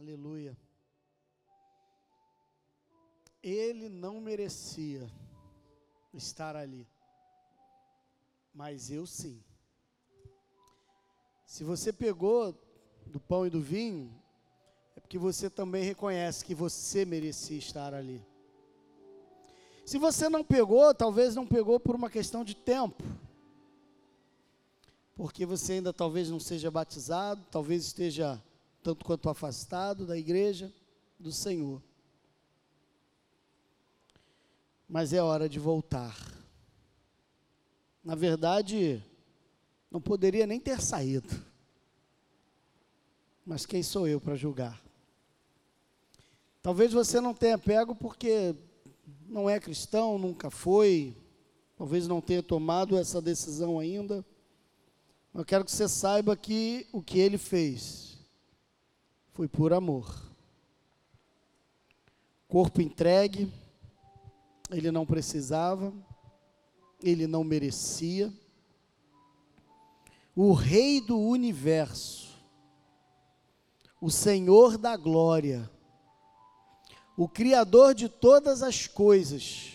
Aleluia. Ele não merecia estar ali, mas eu sim. Se você pegou do pão e do vinho, é porque você também reconhece que você merecia estar ali. Se você não pegou, talvez não pegou por uma questão de tempo, porque você ainda talvez não seja batizado, talvez esteja tanto quanto afastado da igreja do Senhor. Mas é hora de voltar. Na verdade, não poderia nem ter saído. Mas quem sou eu para julgar? Talvez você não tenha pego porque não é cristão, nunca foi, talvez não tenha tomado essa decisão ainda. Eu quero que você saiba que o que ele fez foi por amor. Corpo entregue, ele não precisava, ele não merecia. O Rei do universo, o Senhor da glória, o Criador de todas as coisas,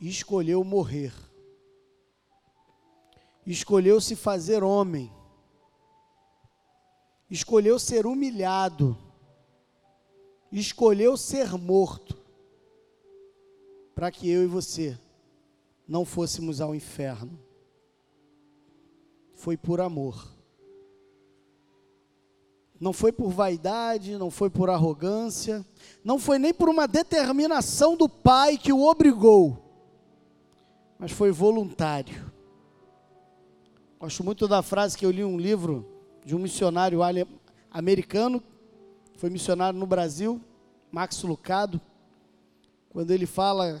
escolheu morrer, escolheu se fazer homem, escolheu ser humilhado, escolheu ser morto, para que eu e você não fôssemos ao inferno. Foi por amor. Não foi por vaidade, não foi por arrogância, não foi nem por uma determinação do pai que o obrigou, mas foi voluntário. Gosto muito da frase que eu li um livro de um missionário americano, foi missionário no Brasil, Max Lucado, quando ele fala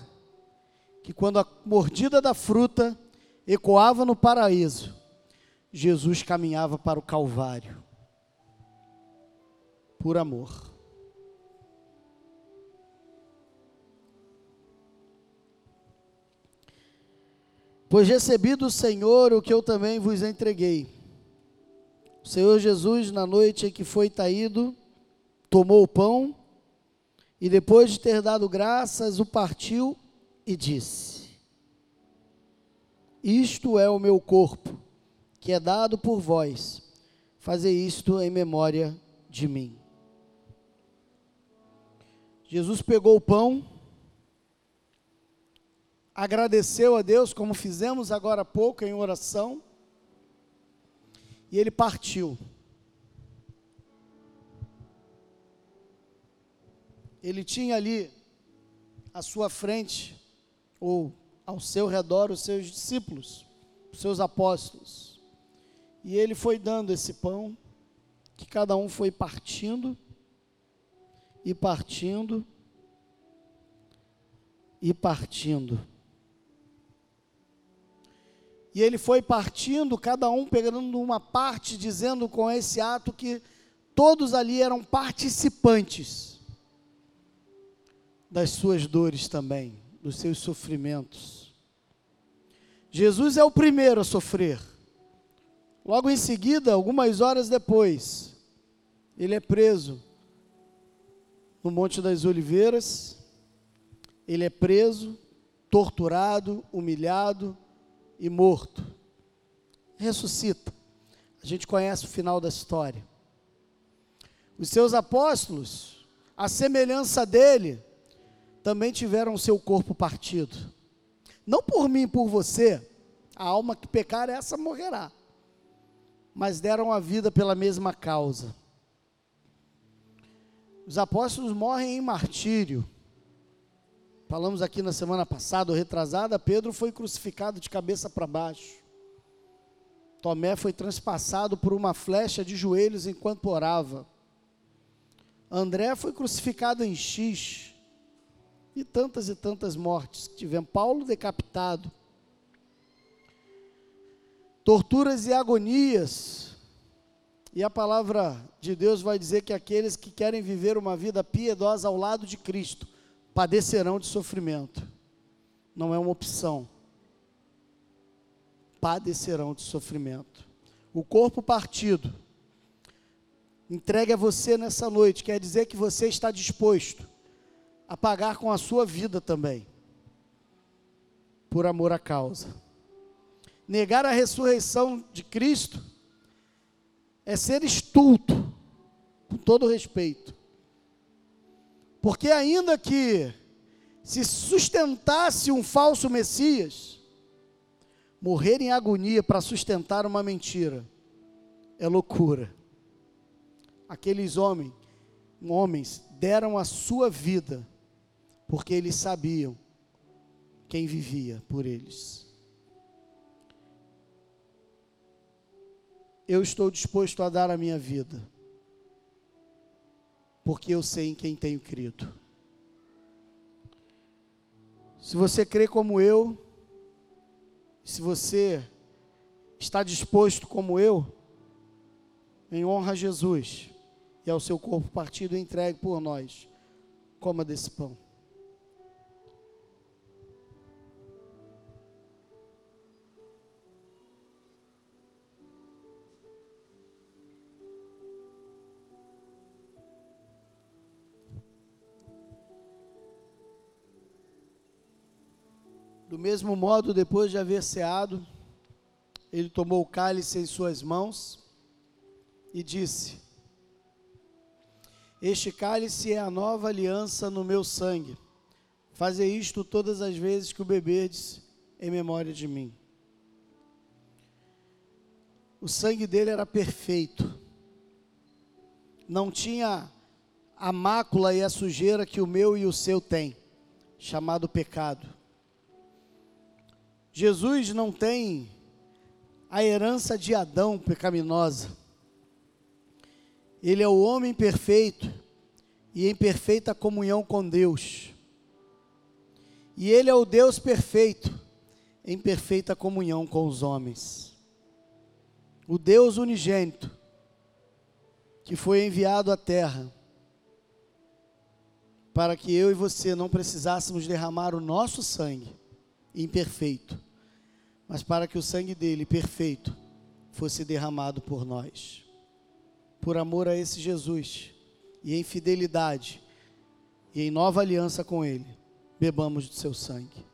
que quando a mordida da fruta ecoava no paraíso, Jesus caminhava para o Calvário por amor. Pois recebi do Senhor o que eu também vos entreguei. O Senhor Jesus, na noite em que foi traído, tomou o pão e, depois de ter dado graças, o partiu e disse: Isto é o meu corpo, que é dado por vós. Fazer isto em memória de mim. Jesus pegou o pão, agradeceu a Deus, como fizemos agora há pouco em oração, e ele partiu. Ele tinha ali à sua frente, ou ao seu redor, os seus discípulos, os seus apóstolos. E ele foi dando esse pão, que cada um foi partindo, e partindo, e partindo. E ele foi partindo, cada um pegando uma parte, dizendo com esse ato que todos ali eram participantes das suas dores também, dos seus sofrimentos. Jesus é o primeiro a sofrer. Logo em seguida, algumas horas depois, ele é preso no Monte das Oliveiras, ele é preso, torturado, humilhado e morto. Ressuscita. A gente conhece o final da história. Os seus apóstolos, a semelhança dele, também tiveram seu corpo partido. Não por mim, por você. A alma que pecar, essa morrerá. Mas deram a vida pela mesma causa. Os apóstolos morrem em martírio. Falamos aqui na semana passada, retrasada, Pedro foi crucificado de cabeça para baixo. Tomé foi transpassado por uma flecha de joelhos enquanto orava. André foi crucificado em X. E tantas e tantas mortes que tivemos. Paulo decapitado. Torturas e agonias e a palavra de Deus vai dizer que aqueles que querem viver uma vida piedosa ao lado de Cristo padecerão de sofrimento. Não é uma opção. Padecerão de sofrimento. O corpo partido entregue a você nessa noite quer dizer que você está disposto a pagar com a sua vida também, por amor à causa. Negar a ressurreição de Cristo é ser estulto, com todo respeito. Porque ainda que se sustentasse um falso Messias, morrer em agonia para sustentar uma mentira é loucura. Aqueles homens, homens deram a sua vida porque eles sabiam quem vivia por eles. Eu estou disposto a dar a minha vida, porque eu sei em quem tenho crido. Se você crê como eu, se você está disposto como eu, em honra a Jesus e ao seu corpo partido entregue por nós, coma desse pão. Mesmo modo, depois de haver ceado, ele tomou o cálice em suas mãos e disse: Este cálice é a nova aliança no meu sangue. Fazei isto todas as vezes que o beberdes em memória de mim. O sangue dele era perfeito. Não tinha a mácula e a sujeira que o meu e o seu tem, chamado pecado. Jesus não tem a herança de Adão pecaminosa. Ele é o homem perfeito e em perfeita comunhão com Deus. E ele é o Deus perfeito em perfeita comunhão com os homens. O Deus unigênito que foi enviado à terra para que eu e você não precisássemos derramar o nosso sangue imperfeito, mas para que o sangue dele, perfeito, fosse derramado por nós. Por amor a esse Jesus e em fidelidade e em nova aliança com ele, bebamos do seu sangue.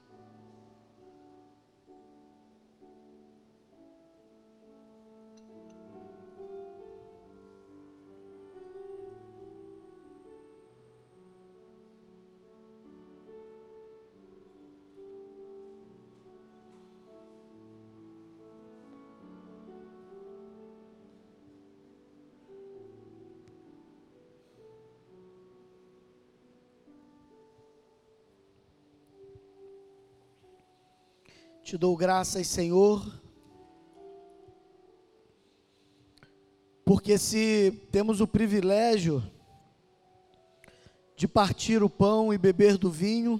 Te dou graças, Senhor, porque se temos o privilégio de partir o pão e beber do vinho,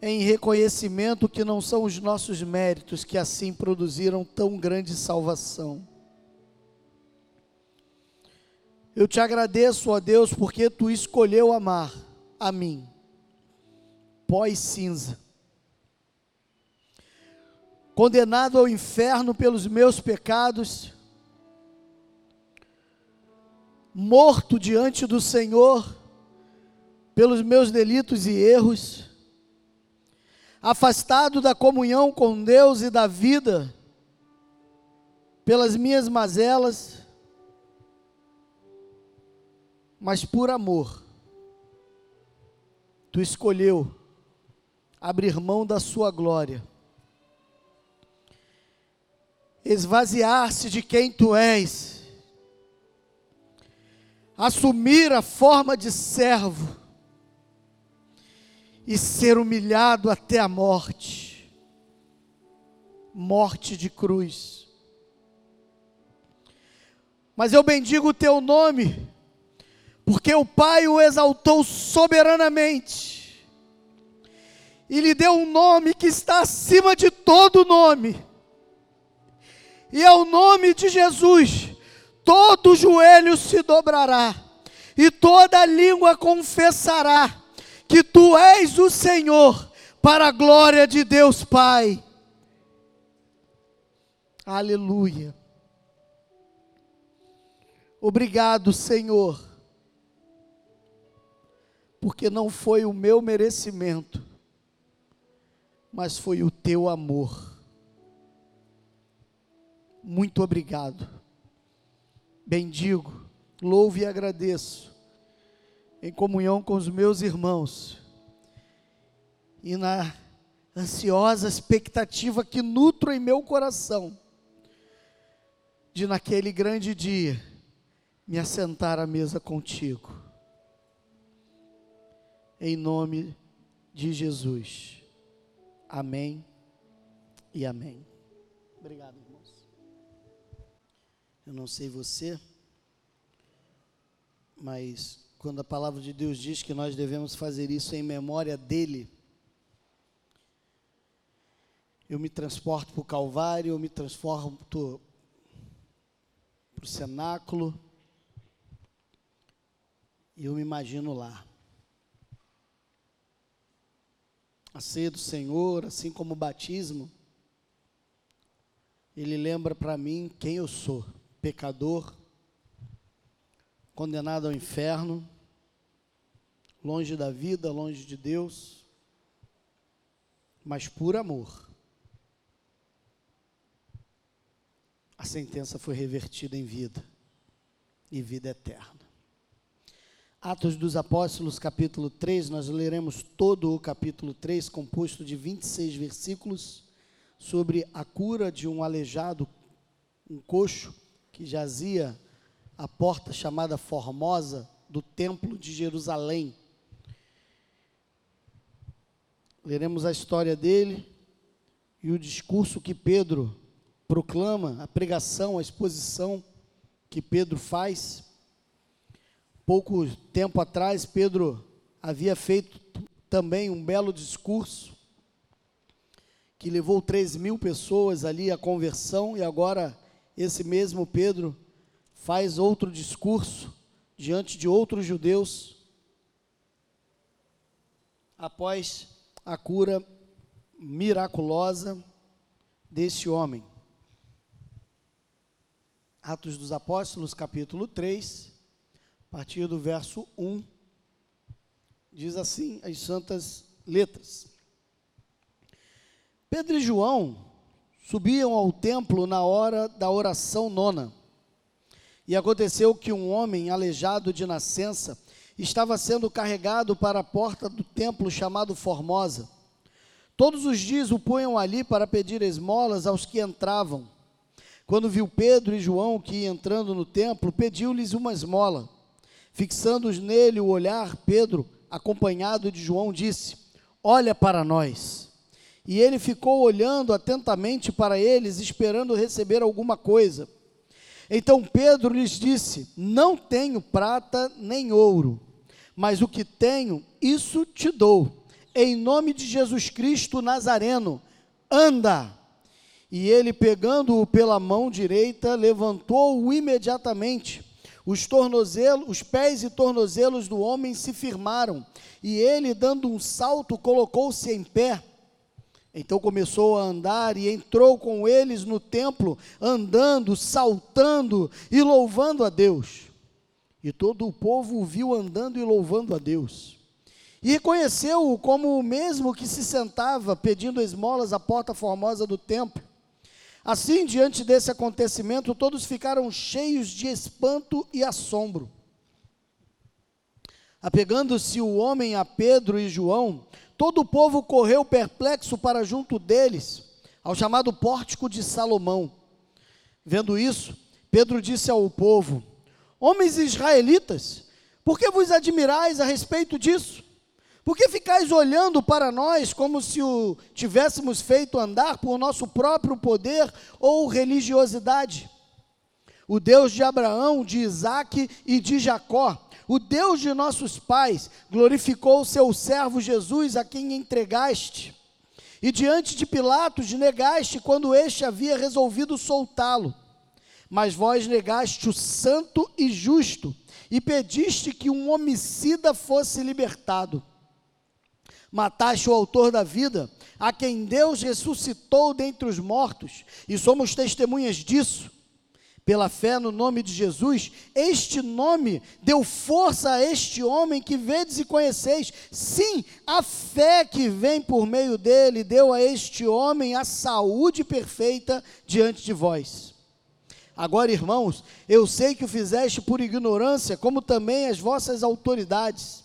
em reconhecimento que não são os nossos méritos que assim produziram tão grande salvação. Eu te agradeço, ó Deus, porque tu escolheu amar a mim pó e cinza. Condenado ao inferno pelos meus pecados, morto diante do Senhor pelos meus delitos e erros, afastado da comunhão com Deus e da vida pelas minhas mazelas, mas por amor, tu escolheu abrir mão da sua glória, esvaziar-se de quem tu és, assumir a forma de servo. E ser humilhado até a morte. Morte de cruz. Mas eu bendigo o teu nome, porque o Pai o exaltou soberanamente e lhe deu um nome que está acima de todo nome. E ao nome de Jesus, todo joelho se dobrará, e toda língua confessará que tu és o Senhor, para a glória de Deus Pai. Aleluia. Obrigado, Senhor, porque não foi o meu merecimento, mas foi o teu amor. Muito obrigado. Bendigo, louvo e agradeço, em comunhão com os meus irmãos, e na ansiosa expectativa que nutro em meu coração, de naquele grande dia me assentar à mesa contigo. Em nome de Jesus. Amém e amém. Obrigado, irmãos. Eu não sei você, mas quando a palavra de Deus diz que nós devemos fazer isso em memória dele, eu me transporto para o Calvário, eu me transformo para o cenáculo, e eu me imagino lá. A ceia do Senhor, assim como o batismo, ele lembra para mim quem eu sou: pecador, condenado ao inferno, longe da vida, longe de Deus, mas por amor a sentença foi revertida em vida e vida eterna. Atos dos Apóstolos, capítulo 3, nós leremos todo o capítulo 3, composto de 26 versículos, sobre a cura de um aleijado, um coxo, que jazia à porta chamada Formosa do Templo de Jerusalém. Leremos a história dele e o discurso que Pedro proclama, a pregação, a exposição que Pedro faz. Pouco tempo atrás, Pedro havia feito também um belo discurso que levou 3 mil pessoas ali à conversão, e agora esse mesmo Pedro faz outro discurso diante de outros judeus após a cura miraculosa desse homem. Atos dos Apóstolos, capítulo 3, a partir do verso 1, diz assim as santas letras. Pedro e João subiam ao templo na hora da oração nona. E aconteceu que um homem aleijado de nascença estava sendo carregado para a porta do templo chamado Formosa. Todos os dias o punham ali para pedir esmolas aos que entravam. Quando viu Pedro e João que entrando no templo, pediu-lhes uma esmola. Fixando nele o olhar, Pedro, acompanhado de João, disse: Olha para nós. E ele ficou olhando atentamente para eles, esperando receber alguma coisa. Então Pedro lhes disse: Não tenho prata nem ouro, mas o que tenho, isso te dou. Em nome de Jesus Cristo Nazareno, anda. E ele, pegando-o pela mão direita, levantou-o imediatamente. Os tornozelos, os pés e tornozelos do homem se firmaram, e ele, dando um salto, colocou-se em pé. Então começou a andar e entrou com eles no templo, andando, saltando e louvando a Deus. E todo o povo o viu andando e louvando a Deus. E reconheceu-o como o mesmo que se sentava pedindo esmolas à porta formosa do templo. Assim, diante desse acontecimento, todos ficaram cheios de espanto e assombro. Apegando-se o homem a Pedro e João, todo o povo correu perplexo para junto deles, ao chamado pórtico de Salomão. Vendo isso, Pedro disse ao povo: Homens israelitas, por que vos admirais a respeito disso? Por que ficais olhando para nós como se o tivéssemos feito andar por nosso próprio poder ou religiosidade? O Deus de Abraão, de Isaque e de Jacó, o Deus de nossos pais, glorificou o seu servo Jesus, a quem entregaste. E diante de Pilatos negaste quando este havia resolvido soltá-lo. Mas vós negaste o santo e justo, e pediste que um homicida fosse libertado. Mataste o autor da vida, a quem Deus ressuscitou dentre os mortos, e somos testemunhas disso. pela fé no nome de Jesus, este nome deu força a este homem que vedes e conheceis. Sim, a fé que vem por meio dele deu a este homem a saúde perfeita diante de vós. Agora, irmãos, eu sei que o fizeste por ignorância, como também as vossas autoridades.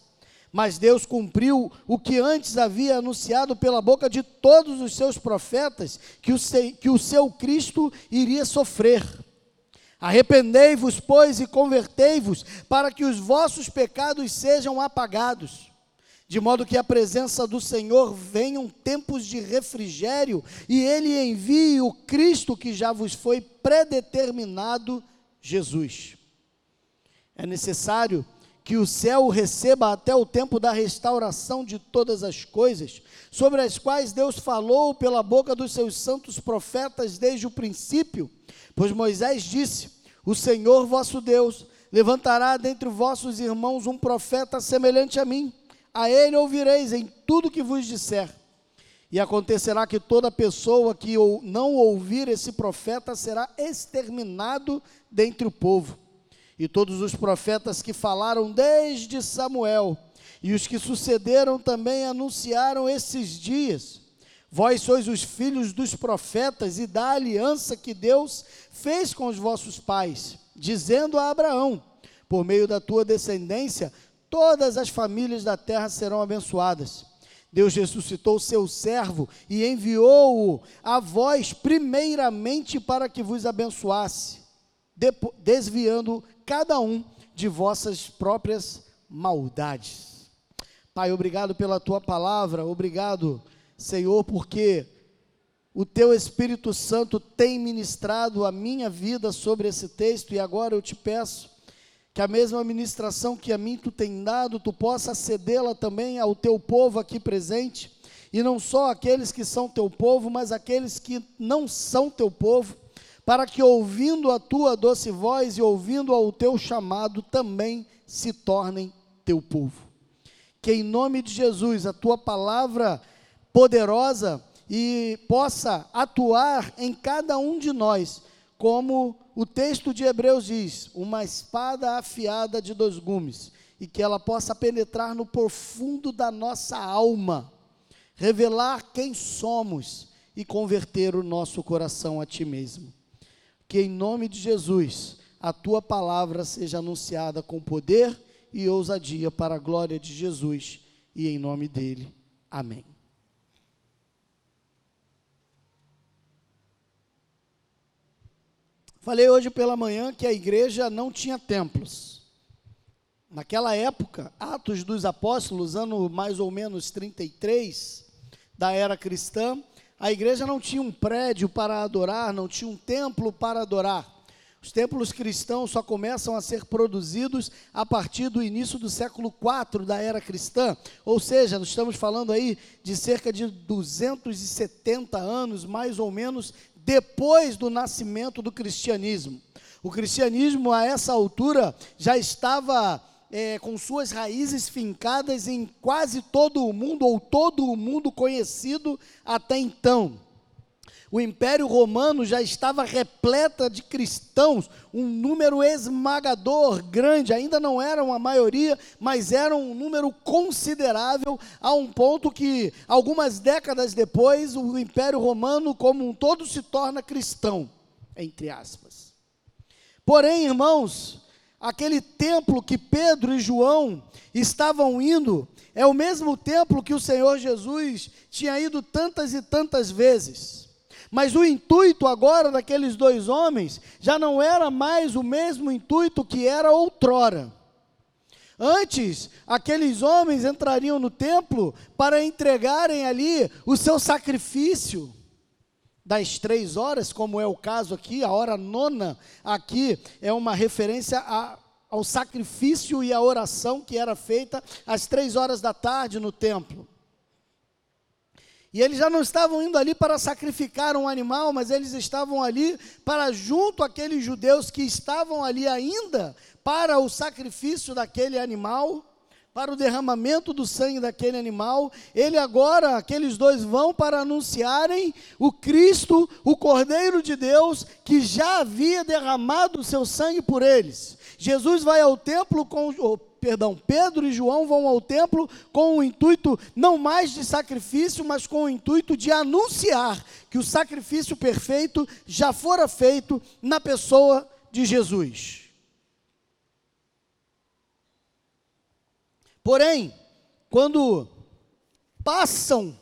Mas Deus cumpriu o que antes havia anunciado pela boca de todos os seus profetas, que o, seu, que o seu Cristo iria sofrer. Arrependei-vos, pois, e convertei-vos, para que os vossos pecados sejam apagados, de modo que a presença do Senhor venham tempos de refrigério e Ele envie o Cristo que já vos foi predeterminado, Jesus. É necessário que o céu receba até o tempo da restauração de todas as coisas, sobre as quais Deus falou pela boca dos seus santos profetas desde o princípio Pois Moisés disse: O Senhor vosso Deus levantará dentre vossos irmãos um profeta semelhante a mim. A ele ouvireis em tudo que vos disser. E acontecerá que toda pessoa que não ouvir esse profeta será exterminado dentre o povo. E todos os profetas que falaram desde Samuel e os que sucederam também anunciaram esses dias Vós sois os filhos dos profetas e da aliança que Deus fez com os vossos pais, dizendo a Abraão: Por meio da tua descendência, todas as famílias da terra serão abençoadas. Deus ressuscitou seu servo e enviou-o a vós primeiramente para que vos abençoasse, desviando cada um de vossas próprias maldades. Pai, obrigado pela tua palavra, obrigado Senhor, porque o teu Espírito Santo tem ministrado a minha vida sobre esse texto e agora eu te peço que a mesma ministração que a mim tu tem dado, tu possa cedê-la também ao teu povo aqui presente, e não só aqueles que são teu povo, mas aqueles que não são teu povo, para que ouvindo a tua doce voz e ouvindo ao teu chamado também se tornem teu povo. Que em nome de Jesus a tua palavra poderosa e possa atuar em cada um de nós, como o texto de Hebreus diz, uma espada afiada de dois gumes, e que ela possa penetrar no profundo da nossa alma, revelar quem somos e converter o nosso coração a Ti mesmo. Que em nome de Jesus, a Tua palavra seja anunciada com poder e ousadia para a glória de Jesus e em nome dele. Amém. Falei hoje pela manhã que a igreja não tinha templos. Naquela época, Atos dos Apóstolos, ano mais ou menos 33 da era cristã, a igreja não tinha um prédio para adorar, não tinha um templo para adorar. Os templos cristãos só começam a ser produzidos a partir do início do século IV da era cristã, ou seja, nós estamos falando aí de cerca de 270 anos, mais ou menos, depois do nascimento do cristianismo. O cristianismo, a essa altura, já estava é, com suas raízes fincadas em quase todo o mundo, ou todo o mundo conhecido até então. O Império Romano já estava repleta de cristãos, um número esmagador, grande, ainda não eram a maioria, mas eram um número considerável, a um ponto que, algumas décadas depois, o Império Romano, como um todo, se torna cristão, entre aspas. Porém, irmãos, aquele templo que Pedro e João estavam indo, é o mesmo templo que o Senhor Jesus tinha ido tantas e tantas vezes. Mas o intuito agora daqueles dois homens já não era mais o mesmo intuito que era outrora. Antes, aqueles homens entrariam no templo para entregarem ali o seu sacrifício das três horas, como é o caso aqui, a hora nona aqui é uma referência a, ao sacrifício e à oração que era feita às três horas da tarde no templo. E eles já não estavam indo ali para sacrificar um animal, mas eles estavam ali para, junto àqueles judeus que estavam ali ainda para o sacrifício daquele animal, para o derramamento do sangue daquele animal, ele agora, aqueles dois vão para anunciarem o Cristo, o Cordeiro de Deus, que já havia derramado o seu sangue por eles. Jesus vai ao templo com, perdão, Pedro e João vão ao templo com o intuito não mais de sacrifício, mas com o intuito de anunciar que o sacrifício perfeito já fora feito na pessoa de Jesus. Porém, quando passam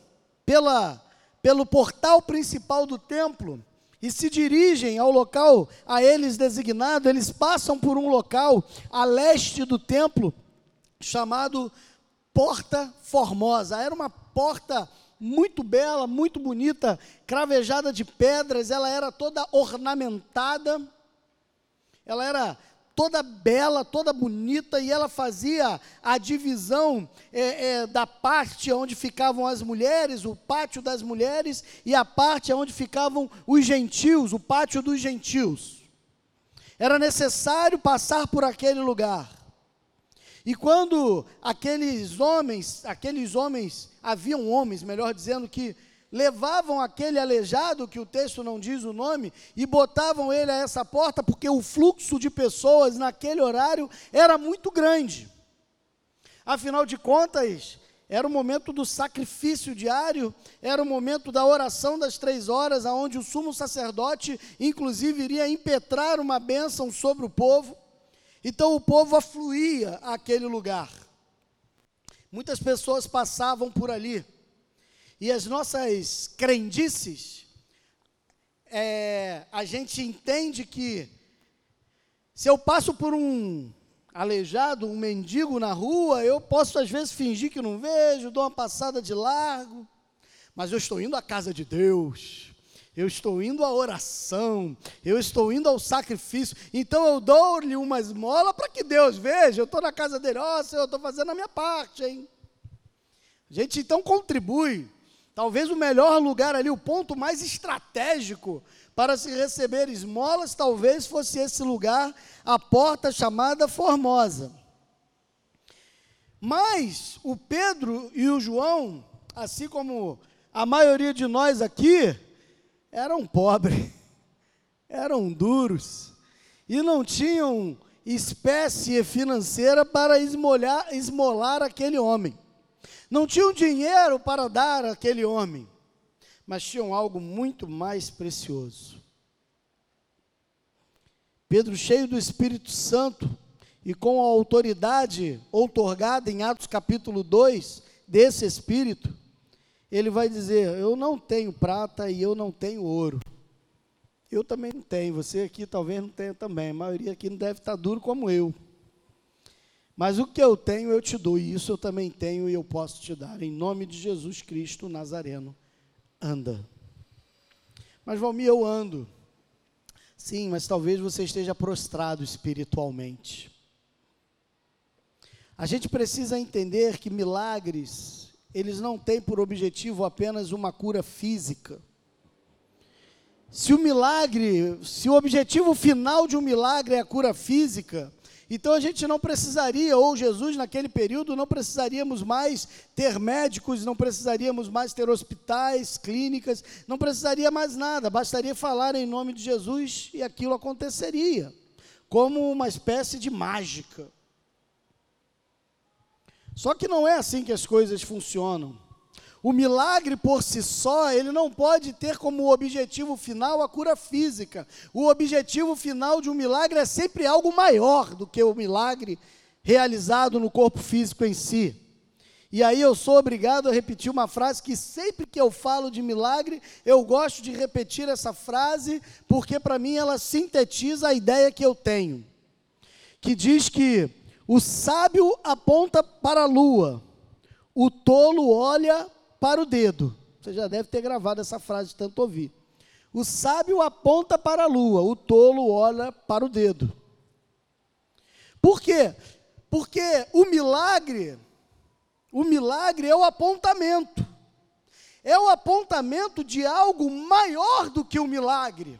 pela, pelo portal principal do templo e se dirigem ao local a eles designado, eles passam por um local a leste do templo chamado Porta Formosa. Era uma porta muito bela, muito bonita, cravejada de pedras, ela era toda ornamentada, ela era toda bela, toda bonita, e ela fazia a divisão é, é, da parte onde ficavam as mulheres, o pátio das mulheres, e a parte onde ficavam os gentios, o pátio dos gentios. Era necessário passar por aquele lugar. E quando aqueles homens, aqueles homens, haviam homens, melhor dizendo, que levavam aquele aleijado, que o texto não diz o nome, e botavam ele a essa porta, porque o fluxo de pessoas naquele horário era muito grande. Afinal de contas, era o momento do sacrifício diário, era o momento da oração das três horas, aonde o sumo sacerdote, inclusive, iria impetrar uma bênção sobre o povo. Então o povo afluía àquele lugar. Muitas pessoas passavam por ali. E as nossas crendices, é, a gente entende que se eu passo por um aleijado, um mendigo na rua, eu posso às vezes fingir que não vejo, dou uma passada de largo, mas eu estou indo à casa de Deus, eu estou indo à oração, eu estou indo ao sacrifício, então eu dou-lhe uma esmola para que Deus veja, eu estou na casa dele, ó oh, Senhor, eu estou fazendo a minha parte, hein? A gente então contribui Talvez o melhor lugar ali, o ponto mais estratégico para se receber esmolas, talvez fosse esse lugar, a porta chamada Formosa. Mas o Pedro e o João, assim como a maioria de nós aqui, eram pobres, eram duros e não tinham espécie financeira para esmolar, esmolar aquele homem. Não tinham dinheiro para dar àquele homem, mas tinham algo muito mais precioso. Pedro, cheio do Espírito Santo e com a autoridade outorgada em Atos capítulo 2 desse Espírito, ele vai dizer: Eu não tenho prata e eu não tenho ouro. Eu também não tenho, você aqui talvez não tenha também, a maioria aqui não deve estar duro como eu. Mas o que eu tenho eu te dou, e isso eu também tenho e eu posso te dar. Em nome de Jesus Cristo Nazareno, anda. Mas Valmir, eu ando. Sim, mas talvez você esteja prostrado espiritualmente. A gente precisa entender que milagres, eles não têm por objetivo apenas uma cura física. Se o milagre, se o objetivo final de um milagre é a cura física, então a gente não precisaria, ou Jesus naquele período, não precisaríamos mais ter médicos, não precisaríamos mais ter hospitais, clínicas, não precisaria mais nada, bastaria falar em nome de Jesus e aquilo aconteceria, como uma espécie de mágica. Só que não é assim que as coisas funcionam. O milagre por si só, ele não pode ter como objetivo final a cura física. O objetivo final de um milagre é sempre algo maior do que o milagre realizado no corpo físico em si. E aí eu sou obrigado a repetir uma frase que sempre que eu falo de milagre, eu gosto de repetir essa frase, porque para mim ela sintetiza a ideia que eu tenho. Que diz que o sábio aponta para a lua, o tolo olha para o dedo. Você já deve ter gravado essa frase de tanto ouvir. O sábio aponta para a lua, o tolo olha para o dedo. Por quê? Porque o milagre, o milagre é o apontamento. É o apontamento de algo maior do que o milagre.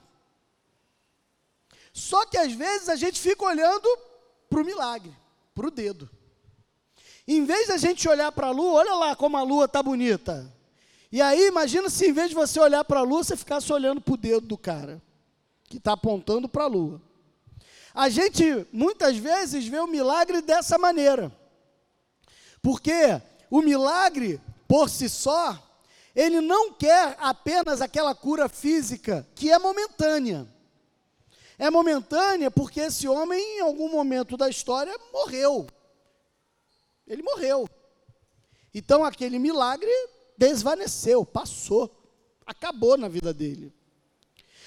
Só que às vezes a gente fica olhando para o milagre, para o dedo. Em vez da gente olhar para a lua, olha lá como a lua está bonita. E aí, imagina se em vez de você olhar para a lua, você ficasse olhando para o dedo do cara, que está apontando para a lua. A gente, muitas vezes, vê o milagre dessa maneira. Porque o milagre, por si só, ele não quer apenas aquela cura física, que é momentânea. É momentânea porque esse homem, em algum momento da história, morreu. Ele morreu. Então aquele milagre desvaneceu, passou, acabou na vida dele.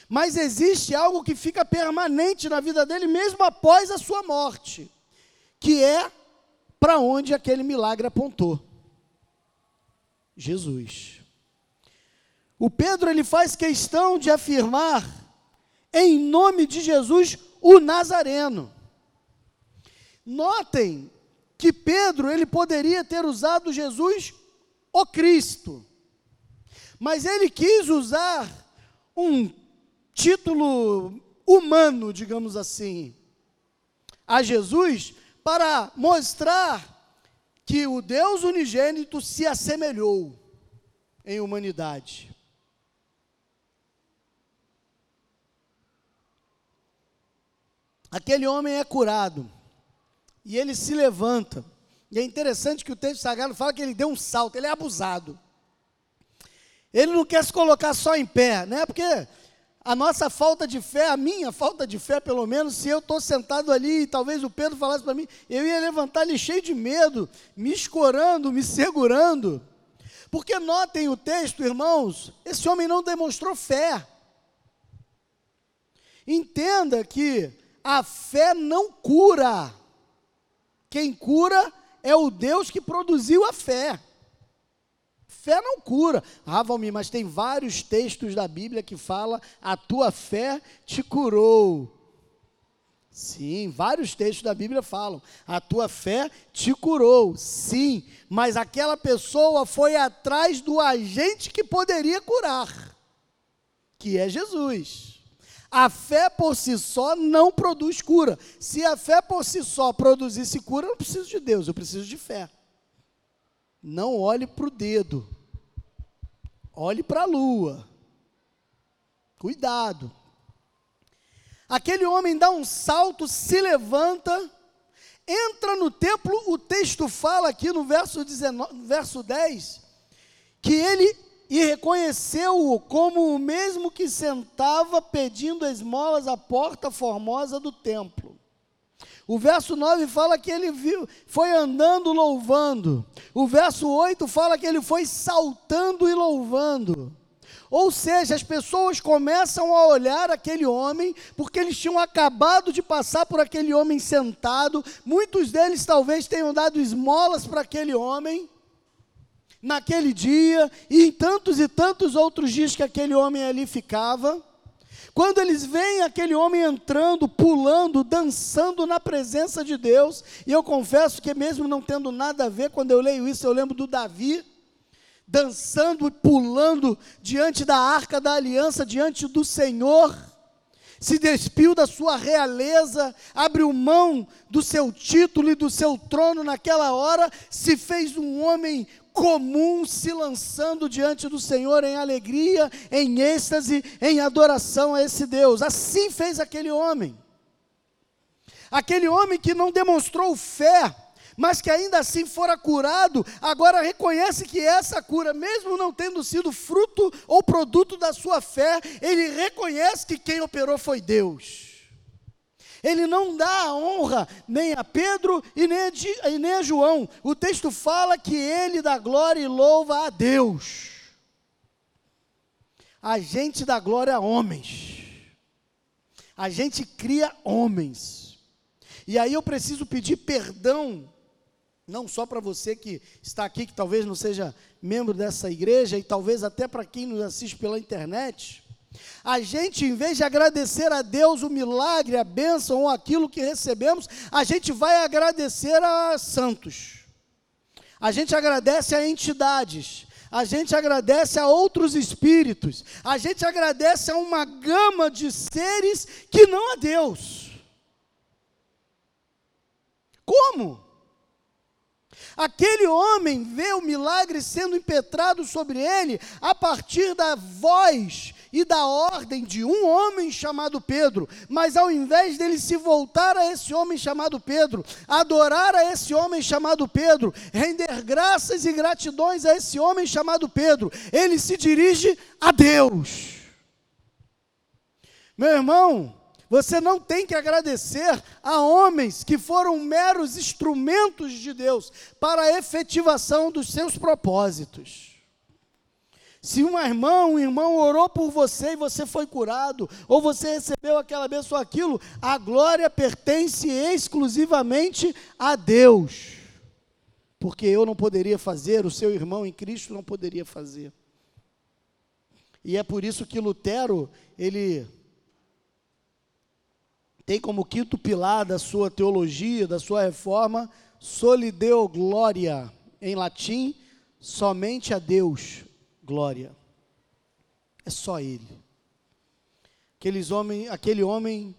Mas existe algo que fica permanente na vida dele mesmo após a sua morte, que é para onde aquele milagre apontou. Jesus. O Pedro ele faz questão de afirmar em nome de Jesus o Nazareno. Notem que Pedro ele poderia ter usado Jesus o Cristo. Mas ele quis usar um título humano, digamos assim, a Jesus para mostrar que o Deus unigênito se assemelhou em humanidade. Aquele homem é curado e ele se levanta. E é interessante que o texto sagrado fala que ele deu um salto, ele é abusado. Ele não quer se colocar só em pé, né? Porque a nossa falta de fé, a minha falta de fé, pelo menos, se eu estou sentado ali e talvez o Pedro falasse para mim, eu ia levantar ali cheio de medo, me escorando, me segurando. Porque notem o texto, irmãos, esse homem não demonstrou fé. Entenda que a fé não cura. Quem cura é o Deus que produziu a fé. Fé não cura. Ah, Valmir, mas tem vários textos da Bíblia que fala a tua fé te curou. Sim, vários textos da Bíblia falam, a tua fé te curou. Sim, mas aquela pessoa foi atrás do agente que poderia curar, que é Jesus. A fé por si só não produz cura. Se a fé por si só produzisse cura, eu não preciso de Deus, eu preciso de fé. Não olhe para o dedo, olhe para a lua. Cuidado. Aquele homem dá um salto, se levanta, entra no templo. O texto fala aqui no verso, 19, verso 10 que ele e reconheceu-o como o mesmo que sentava pedindo esmolas à porta formosa do templo. O verso 9 fala que ele viu, foi andando louvando. O verso 8 fala que ele foi saltando e louvando. Ou seja, as pessoas começam a olhar aquele homem, porque eles tinham acabado de passar por aquele homem sentado. Muitos deles talvez tenham dado esmolas para aquele homem naquele dia e em tantos e tantos outros dias que aquele homem ali ficava. Quando eles veem aquele homem entrando, pulando, dançando na presença de Deus, e eu confesso que, mesmo não tendo nada a ver, quando eu leio isso, eu lembro do Davi, dançando e pulando diante da arca da aliança, diante do Senhor, se despiu da sua realeza, abriu mão do seu título e do seu trono naquela hora, se fez um homem comum se lançando diante do Senhor em alegria, em êxtase, em adoração a esse Deus. Assim fez aquele homem. Aquele homem que não demonstrou fé, mas que ainda assim fora curado, agora reconhece que essa cura, mesmo não tendo sido fruto ou produto da sua fé, ele reconhece que quem operou foi Deus. Ele não dá a honra nem a Pedro e nem a, e nem a João. O texto fala que ele dá glória e louva a Deus. A gente dá glória a homens. A gente cria homens. E aí eu preciso pedir perdão, não só para você que está aqui, que talvez não seja membro dessa igreja, e talvez até para quem nos assiste pela internet a gente, em vez de agradecer a Deus o milagre, a bênção ou aquilo que recebemos, a gente vai agradecer a santos. A gente agradece a entidades. A gente agradece a outros espíritos. A gente agradece a uma gama de seres que não a Deus. Como? Aquele homem vê o milagre sendo impetrado sobre ele a partir da voz e da ordem de um homem chamado Pedro, mas ao invés dele se voltar a esse homem chamado Pedro, adorar a esse homem chamado Pedro, render graças e gratidões a esse homem chamado Pedro, ele se dirige a Deus. Meu irmão, você não tem que agradecer a homens que foram meros instrumentos de Deus para a efetivação dos seus propósitos. Se uma irmã, um irmão orou por você e você foi curado, ou você recebeu aquela bênção ou aquilo, a glória pertence exclusivamente a Deus. Porque eu não poderia fazer, o seu irmão em Cristo não poderia fazer. E é por isso que Lutero, ele tem como quinto pilar da sua teologia, da sua reforma, solideo gloria, em latim, somente a Deus glória. É só Ele. Aqueles homem, aquele homem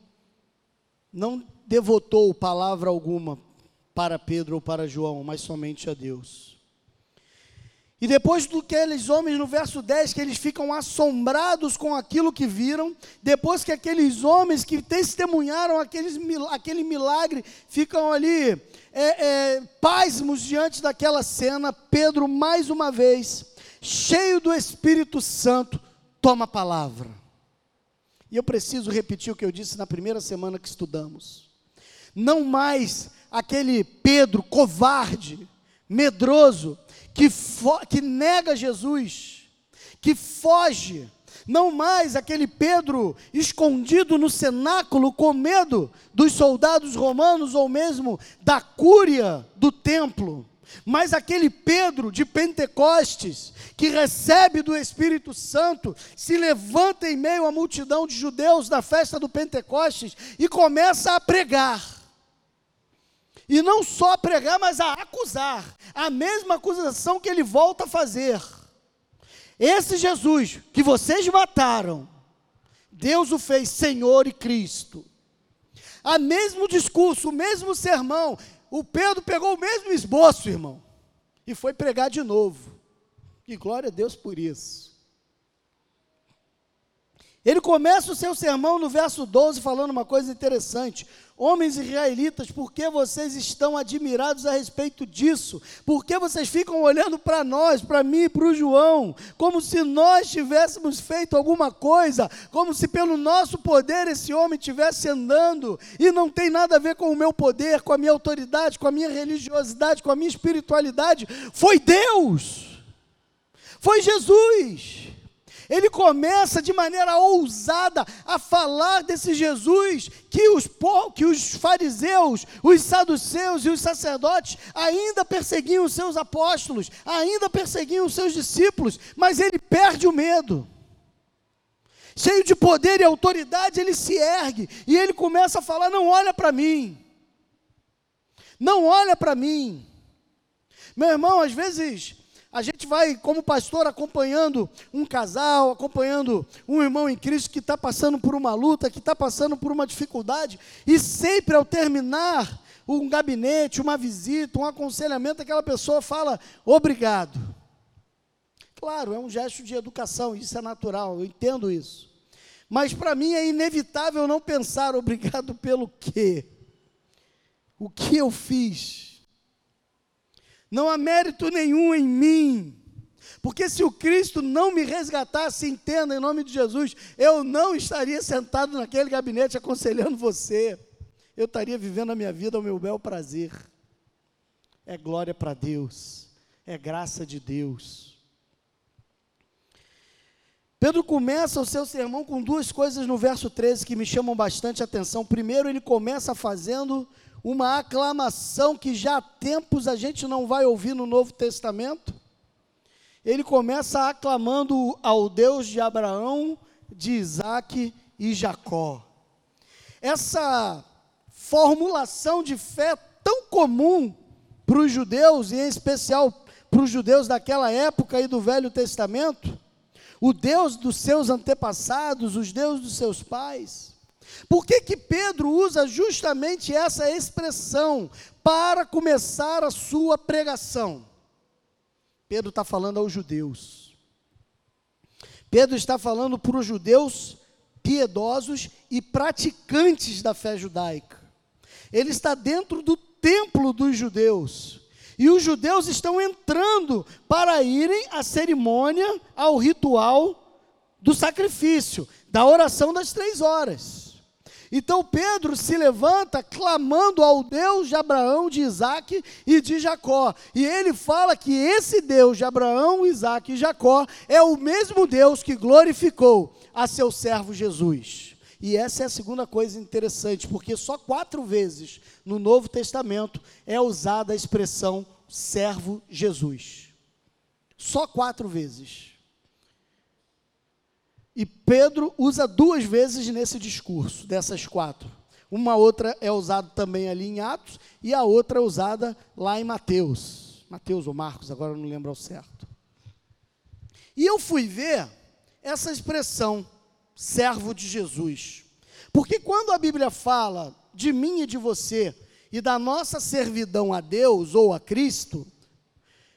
não devotou palavra alguma para Pedro ou para João, mas somente a Deus. E depois do que aqueles homens, no verso 10, que eles ficam assombrados com aquilo que viram, depois que aqueles homens que testemunharam aqueles, aquele milagre ficam ali é, é, pasmos diante daquela cena, Pedro, mais uma vez, cheio do Espírito Santo, toma a palavra. E eu preciso repetir o que eu disse na primeira semana que estudamos. Não mais aquele Pedro covarde, medroso, que, que nega Jesus, que foge, não mais aquele Pedro escondido no cenáculo com medo dos soldados romanos ou mesmo da cúria do templo, mas aquele Pedro de Pentecostes, que recebe do Espírito Santo, se levanta em meio à multidão de judeus da festa do Pentecostes e começa a pregar. E não só a pregar, mas a acusar. A mesma acusação que ele volta a fazer. Esse Jesus que vocês mataram, Deus o fez Senhor e Cristo. A mesmo discurso, o mesmo sermão, o Pedro pegou o mesmo esboço, irmão, e foi pregar de novo. E glória a Deus por isso. Ele começa o seu sermão no verso 12 falando uma coisa interessante. Homens israelitas, por que vocês estão admirados a respeito disso? Por que vocês ficam olhando para nós, para mim e para o João, como se nós tivéssemos feito alguma coisa, como se pelo nosso poder esse homem estivesse andando, e não tem nada a ver com o meu poder, com a minha autoridade, com a minha religiosidade, com a minha espiritualidade? Foi Deus, foi Jesus. Ele começa de maneira ousada a falar desse Jesus que os, que os fariseus, os saduceus e os sacerdotes ainda perseguiam os seus apóstolos, ainda perseguiam os seus discípulos, mas ele perde o medo. Cheio de poder e autoridade, ele se ergue e ele começa a falar: Não olha para mim, não olha para mim. Meu irmão, às vezes a gente vai, como pastor, acompanhando um casal, acompanhando um irmão em Cristo que está passando por uma luta, que está passando por uma dificuldade, e sempre ao terminar um gabinete, uma visita, um aconselhamento, aquela pessoa fala obrigado. Claro, é um gesto de educação, isso é natural, eu entendo isso. Mas para mim é inevitável não pensar obrigado pelo quê? O que eu fiz? Não há mérito nenhum em mim. Porque se o Cristo não me resgatasse, entenda em nome de Jesus, eu não estaria sentado naquele gabinete aconselhando você. Eu estaria vivendo a minha vida ao meu bel prazer. É glória para Deus, é graça de Deus. Pedro começa o seu sermão com duas coisas no verso 13 que me chamam bastante atenção. Primeiro, ele começa fazendo uma aclamação que já há tempos a gente não vai ouvir no Novo Testamento. Ele começa aclamando ao Deus de Abraão, de Isaac e Jacó. Essa formulação de fé tão comum para os judeus, e em especial para os judeus daquela época e do Velho Testamento, o Deus dos seus antepassados, os deuses dos seus pais, Por que, que Pedro usa justamente essa expressão para começar a sua pregação? Pedro está falando aos judeus. Pedro está falando para os judeus piedosos e praticantes da fé judaica. Ele está dentro do templo dos judeus. E os judeus estão entrando para irem à cerimônia, ao ritual do sacrifício, da oração das três horas. Então Pedro se levanta clamando ao Deus de Abraão, de Isaac e de Jacó. E ele fala que esse Deus de Abraão, Isaac e Jacó é o mesmo Deus que glorificou a seu servo Jesus. E essa é a segunda coisa interessante, porque só quatro vezes no Novo Testamento é usada a expressão servo Jesus. Só quatro vezes. E Pedro usa duas vezes nesse discurso, dessas quatro. Uma outra é usada também ali em Atos, e a outra é usada lá em Mateus. Mateus ou Marcos, agora não lembro ao certo. E eu fui ver essa expressão, servo de Jesus. Porque quando a Bíblia fala de mim e de você, e da nossa servidão a Deus ou a Cristo,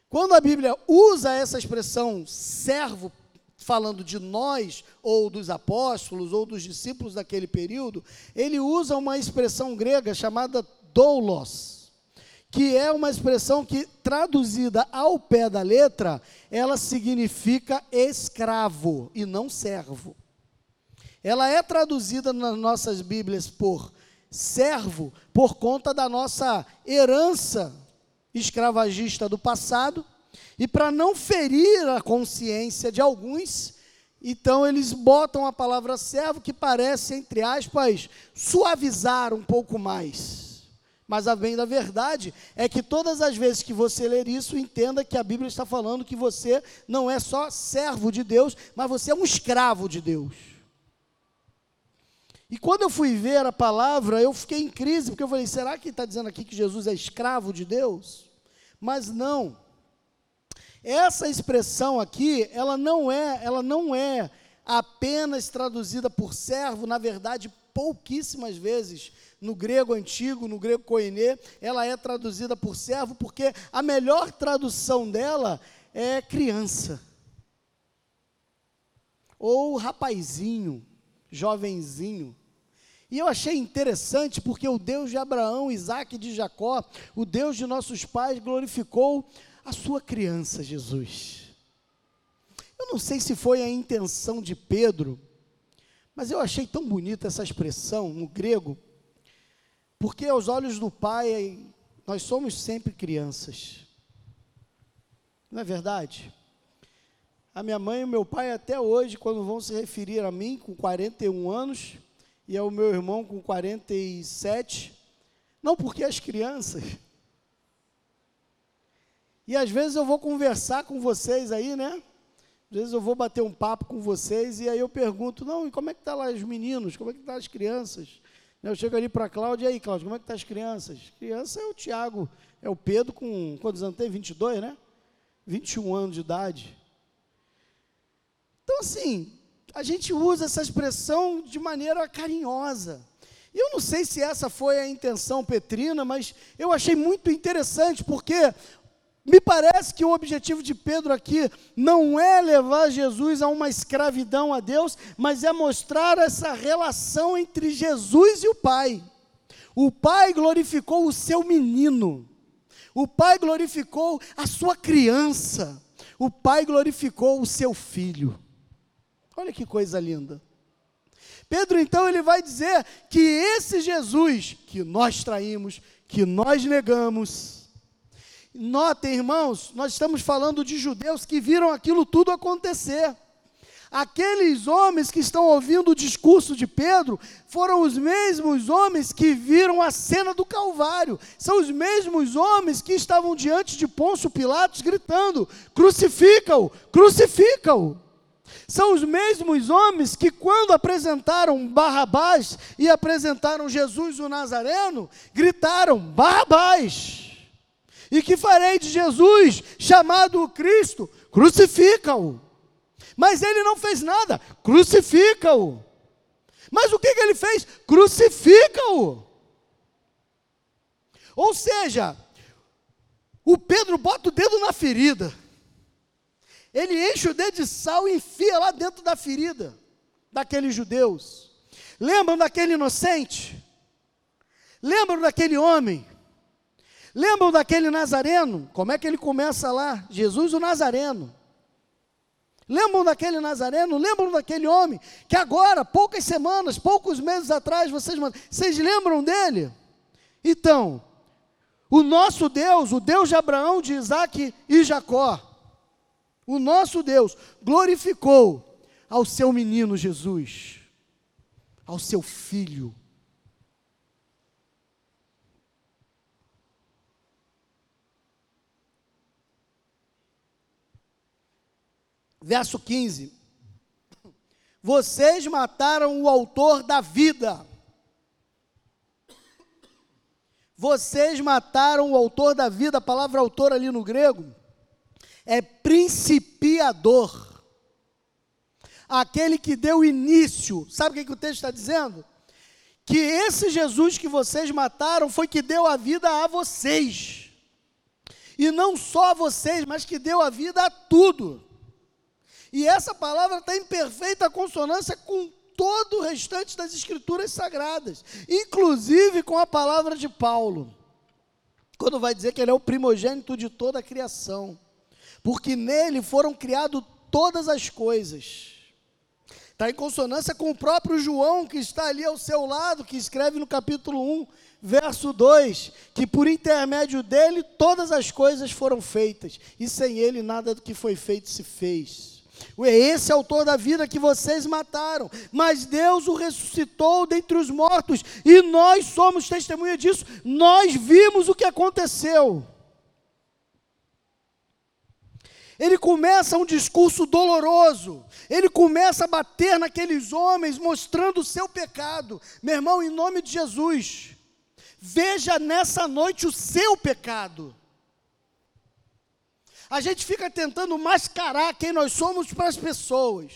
quando a Bíblia usa essa expressão servo falando de nós, ou dos apóstolos, ou dos discípulos daquele período, ele usa uma expressão grega chamada doulos, que é uma expressão que, traduzida ao pé da letra, ela significa escravo e não servo. Ela é traduzida nas nossas Bíblias por servo, por conta da nossa herança escravagista do passado, e para não ferir a consciência de alguns, então eles botam a palavra servo que parece, entre aspas, suavizar um pouco mais. Mas a bem da verdade é que todas as vezes que você ler isso, entenda que a Bíblia está falando que você não é só servo de Deus, mas você é um escravo de Deus. E quando eu fui ver a palavra, eu fiquei em crise, porque eu falei: será que está dizendo aqui que Jesus é escravo de Deus? Mas não. Essa expressão aqui, ela não é, ela não é apenas traduzida por servo, na verdade, pouquíssimas vezes no grego antigo, no grego koiné, ela é traduzida por servo, porque a melhor tradução dela é criança. Ou rapazinho, jovenzinho. E eu achei interessante porque o Deus de Abraão, Isaac e de Jacó, o Deus de nossos pais, glorificou a sua criança, Jesus. Eu não sei se foi a intenção de Pedro, mas eu achei tão bonita essa expressão no grego, porque aos olhos do Pai nós somos sempre crianças. Não é verdade? A minha mãe e o meu pai até hoje, quando vão se referir a mim com 41 anos e ao meu irmão com 47, não porque as crianças, e às vezes eu vou conversar com vocês aí, né? Às vezes eu vou bater um papo com vocês e aí eu pergunto, não, e como é que tá lá os meninos? Como é que tá as crianças? Eu chego ali para a Cláudia, e aí, Cláudia, como é que tá as crianças? Criança é o Tiago, é o Pedro com, quantos anos tem? 22, né? 21 anos de idade. Então, assim, a gente usa essa expressão de maneira carinhosa. Eu não sei se essa foi a intenção petrina, mas eu achei muito interessante, porque me parece que o objetivo de Pedro aqui não é levar Jesus a uma escravidão a Deus, mas é mostrar essa relação entre Jesus e o Pai. O Pai glorificou o seu menino, o Pai glorificou a sua criança, o Pai glorificou o seu filho. Olha que coisa linda. Pedro então ele vai dizer que esse Jesus que nós traímos, que nós negamos, Notem, irmãos, nós estamos falando de judeus que viram aquilo tudo acontecer. Aqueles homens que estão ouvindo o discurso de Pedro foram os mesmos homens que viram a cena do Calvário. São os mesmos homens que estavam diante de Pôncio Pilatos gritando: crucifica-o, crucifica-o. São os mesmos homens que, quando apresentaram Barrabás e apresentaram Jesus o Nazareno, gritaram: Barrabás. E que farei de Jesus, chamado Cristo? Crucifica-o. Mas ele não fez nada, crucifica-o. Mas o que, que ele fez? Crucifica-o. Ou seja, o Pedro bota o dedo na ferida. Ele enche o dedo de sal e enfia lá dentro da ferida daqueles judeus. Lembram daquele inocente? Lembram daquele homem? Lembram daquele Nazareno? Como é que ele começa lá? Jesus o Nazareno. Lembram daquele Nazareno? Lembram daquele homem que agora, poucas semanas, poucos meses atrás, vocês, vocês lembram dele? Então, o nosso Deus, o Deus de Abraão, de Isaac e Jacó, o nosso Deus glorificou ao seu menino Jesus, ao seu filho. Verso 15: Vocês mataram o autor da vida Vocês mataram o autor da vida, a palavra autor ali no grego é principiador. Aquele que deu início. Sabe o que, que o texto está dizendo? Que esse Jesus que vocês mataram foi que deu a vida a vocês. E não só a vocês, mas que deu a vida a tudo. E essa palavra está em perfeita consonância com todo o restante das escrituras sagradas, inclusive com a palavra de Paulo, quando vai dizer que ele é o primogênito de toda a criação, porque nele foram criadas todas as coisas. Está em consonância com o próprio João, que está ali ao seu lado, que escreve no capítulo 1, verso 2, que por intermédio dele todas as coisas foram feitas, e sem ele nada do que foi feito se fez. Esse é autor da vida que vocês mataram, mas Deus o ressuscitou dentre os mortos, e nós somos testemunha disso, nós vimos o que aconteceu. Ele começa um discurso doloroso, ele começa a bater naqueles homens, mostrando o seu pecado. Meu irmão, em nome de Jesus, veja nessa noite o seu pecado. A gente fica tentando mascarar quem nós somos para as pessoas.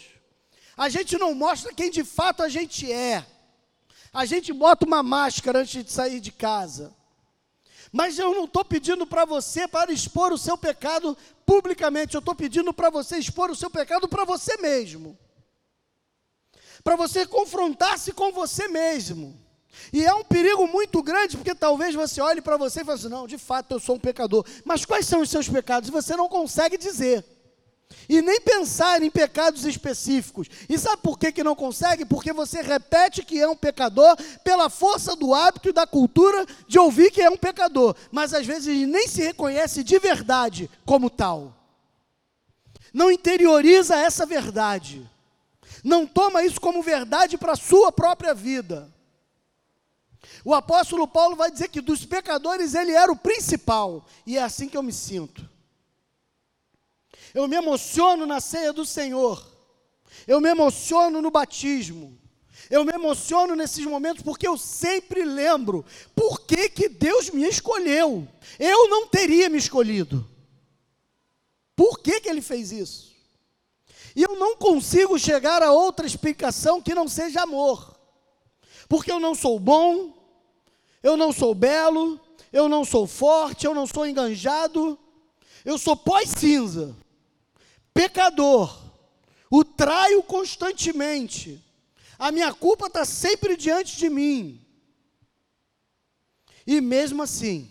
A gente não mostra quem de fato a gente é. A gente bota uma máscara antes de sair de casa. Mas eu não estou pedindo para você para expor o seu pecado publicamente, eu estou pedindo para você expor o seu pecado para você mesmo. Para você confrontar-se com você mesmo. E é um perigo muito grande, porque talvez você olhe para você e fale assim: não, de fato eu sou um pecador. Mas quais são os seus pecados? Você não consegue dizer. E nem pensar em pecados específicos. E sabe por que, que não consegue? Porque você repete que é um pecador pela força do hábito e da cultura de ouvir que é um pecador. Mas às vezes nem se reconhece de verdade como tal. Não interioriza essa verdade. Não toma isso como verdade para a sua própria vida. O apóstolo Paulo vai dizer que dos pecadores ele era o principal, e é assim que eu me sinto. Eu me emociono na ceia do Senhor, eu me emociono no batismo, eu me emociono nesses momentos porque eu sempre lembro por que, que Deus me escolheu. Eu não teria me escolhido. Por que, que Ele fez isso? E eu não consigo chegar a outra explicação que não seja amor. Porque eu não sou bom, eu não sou belo, eu não sou forte, eu não sou enganjado, eu sou pós-cinza, pecador, o traio constantemente, a minha culpa está sempre diante de mim. E mesmo assim,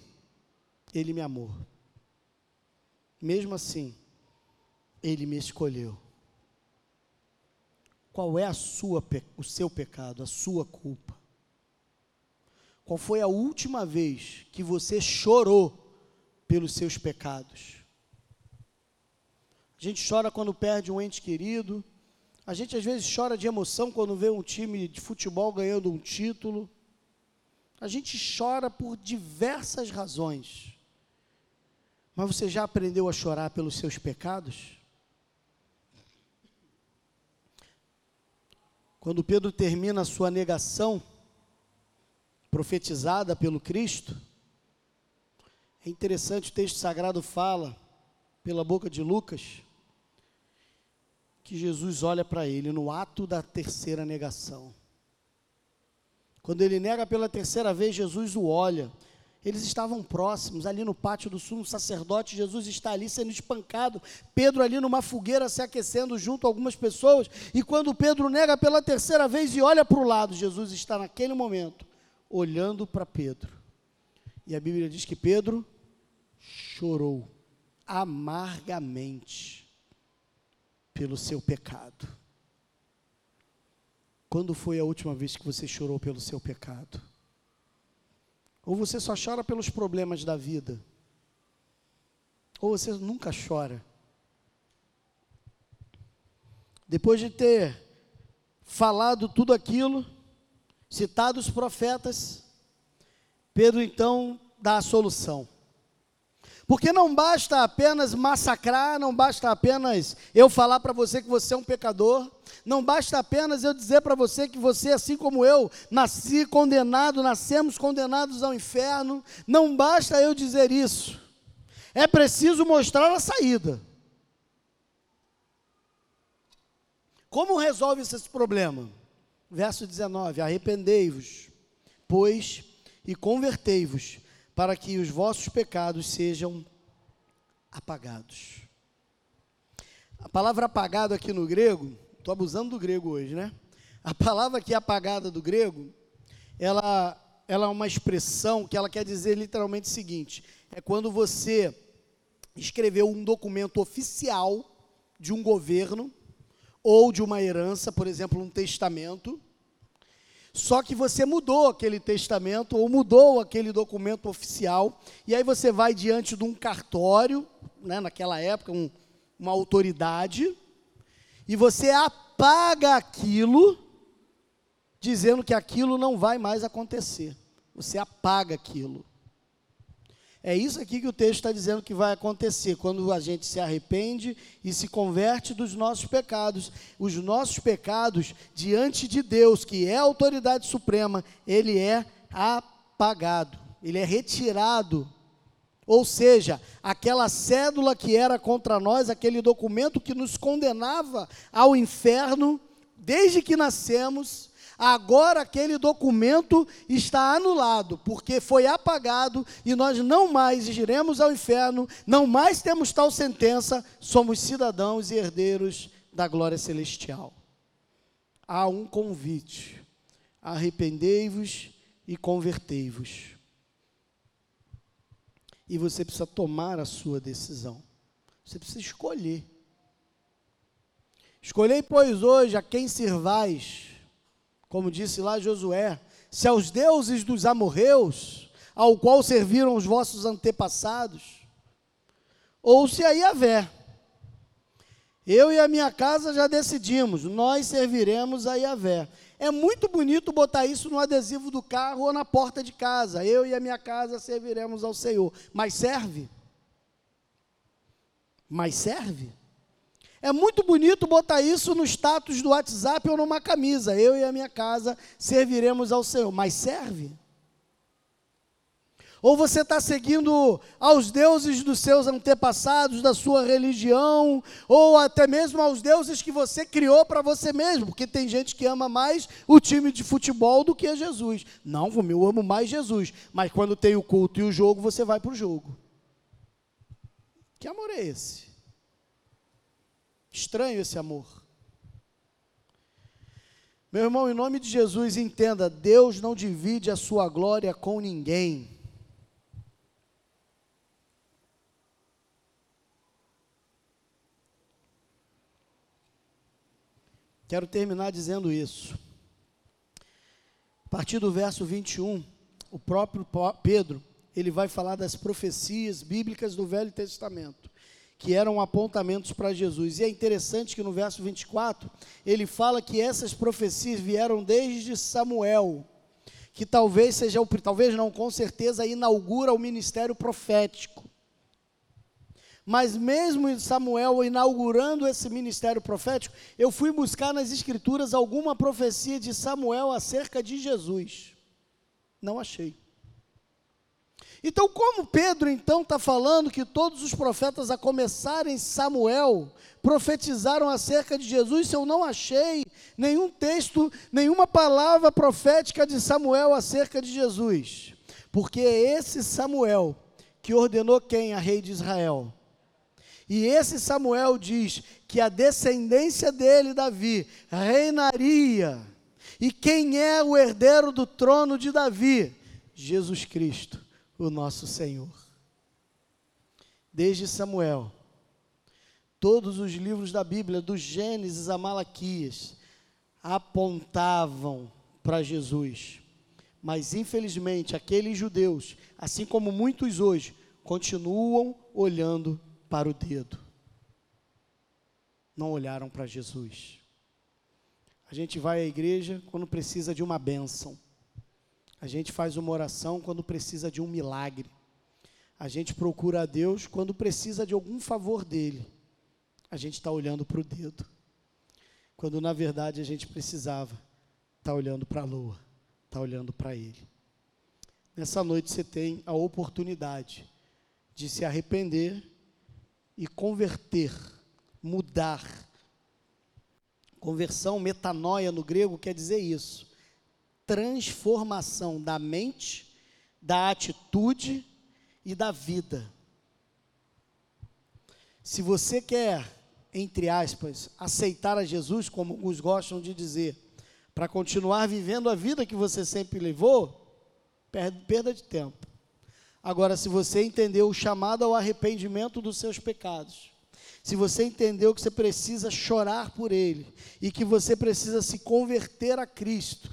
Ele me amou. Mesmo assim, Ele me escolheu. Qual é a sua, o seu pecado, a sua culpa? Qual foi a última vez que você chorou pelos seus pecados? A gente chora quando perde um ente querido. A gente às vezes chora de emoção quando vê um time de futebol ganhando um título. A gente chora por diversas razões. Mas você já aprendeu a chorar pelos seus pecados? Quando Pedro termina a sua negação, profetizada pelo Cristo. É interessante, o texto sagrado fala, pela boca de Lucas, que Jesus olha para ele no ato da terceira negação. Quando ele nega pela terceira vez, Jesus o olha. Eles estavam próximos, ali no pátio do sumo sacerdote. Jesus está ali sendo espancado. Pedro ali numa fogueira se aquecendo junto a algumas pessoas. E quando Pedro nega pela terceira vez e olha para o lado, Jesus está naquele momento olhando para Pedro. E a Bíblia diz que Pedro chorou amargamente pelo seu pecado. Quando foi a última vez que você chorou pelo seu pecado? Ou você só chora pelos problemas da vida? Ou você nunca chora? Depois de ter falado tudo aquilo, citado os profetas, Pedro então dá a solução. Porque não basta apenas massacrar, não basta apenas eu falar para você que você é um pecador, não basta apenas eu dizer para você que você, assim como eu, nasci condenado, nascemos condenados ao inferno, não basta eu dizer isso. É preciso mostrar a saída. Como resolve esse problema? Verso 19: Arrependei-vos, pois, e convertei-vos para que os vossos pecados sejam apagados. A palavra apagado aqui no grego, estou abusando do grego hoje, né? A palavra aqui apagada do grego, ela, ela é uma expressão que ela quer dizer literalmente o seguinte: é quando você escreveu um documento oficial de um governo ou de uma herança, por exemplo, um testamento, só que você mudou aquele testamento ou mudou aquele documento oficial, e aí você vai diante de um cartório, né, naquela época, um, uma autoridade, e você apaga aquilo, dizendo que aquilo não vai mais acontecer. Você apaga aquilo. É isso aqui que o texto está dizendo que vai acontecer quando a gente se arrepende e se converte dos nossos pecados. Os nossos pecados, diante de Deus, que é a autoridade suprema, ele é apagado, ele é retirado. Ou seja, aquela cédula que era contra nós, aquele documento que nos condenava ao inferno, desde que nascemos, Agora aquele documento está anulado, porque foi apagado e nós não mais iremos ao inferno, não mais temos tal sentença, somos cidadãos e herdeiros da glória celestial. Há um convite: arrependei-vos e convertei-vos. E você precisa tomar a sua decisão. Você precisa escolher. Escolhei, pois, hoje a quem servais como disse lá Josué, se aos deuses dos amorreus, ao qual serviram os vossos antepassados, ou se a Yahvé. Eu e a minha casa já decidimos, nós serviremos a Yahvé. É muito bonito botar isso no adesivo do carro ou na porta de casa. Eu e a minha casa serviremos ao Senhor. Mas serve? Mas serve? É muito bonito botar isso no status do WhatsApp ou numa camisa. Eu e a minha casa serviremos ao Senhor. Mas serve? Ou você está seguindo aos deuses dos seus antepassados, da sua religião, ou até mesmo aos deuses que você criou para você mesmo, porque tem gente que ama mais o time de futebol do que a Jesus. Não, eu amo mais Jesus, mas quando tem o culto e o jogo, você vai para o jogo. Que amor é esse? Estranho esse amor. Meu irmão, em nome de Jesus, entenda: Deus não divide a sua glória com ninguém. Quero terminar dizendo isso. A partir do verso 21, o próprio Pedro, ele vai falar das profecias bíblicas do Velho Testamento que eram apontamentos para Jesus. E é interessante que no verso 24, ele fala que essas profecias vieram desde Samuel, que talvez seja o talvez não, com certeza inaugura o ministério profético. Mas mesmo Samuel inaugurando esse ministério profético, eu fui buscar nas escrituras alguma profecia de Samuel acerca de Jesus. Não achei. Então, como Pedro então está falando que todos os profetas, a começarem Samuel, profetizaram acerca de Jesus, se eu não achei nenhum texto, nenhuma palavra profética de Samuel acerca de Jesus? Porque é esse Samuel que ordenou quem? A rei de Israel. E esse Samuel diz que a descendência dele, Davi, reinaria. E quem é o herdeiro do trono de Davi? Jesus Cristo o nosso Senhor. Desde Samuel, todos os livros da Bíblia, do Gênesis a Malaquias, apontavam para Jesus. Mas infelizmente, aqueles judeus, assim como muitos hoje, continuam olhando para o dedo. Não olharam para Jesus. A gente vai à igreja quando precisa de uma bênção. A gente faz uma oração quando precisa de um milagre. A gente procura a Deus quando precisa de algum favor dele. A gente está olhando para o dedo. Quando na verdade a gente precisava estar tá olhando para a lua, estar tá olhando para ele. Nessa noite você tem a oportunidade de se arrepender e converter, mudar. Conversão, metanoia no grego quer dizer isso transformação da mente, da atitude e da vida. Se você quer, entre aspas, aceitar a Jesus, como alguns gostam de dizer, para continuar vivendo a vida que você sempre levou, perda de tempo. Agora, se você entendeu o chamado ao arrependimento dos seus pecados, se você entendeu que você precisa chorar por Ele e que você precisa se converter a Cristo,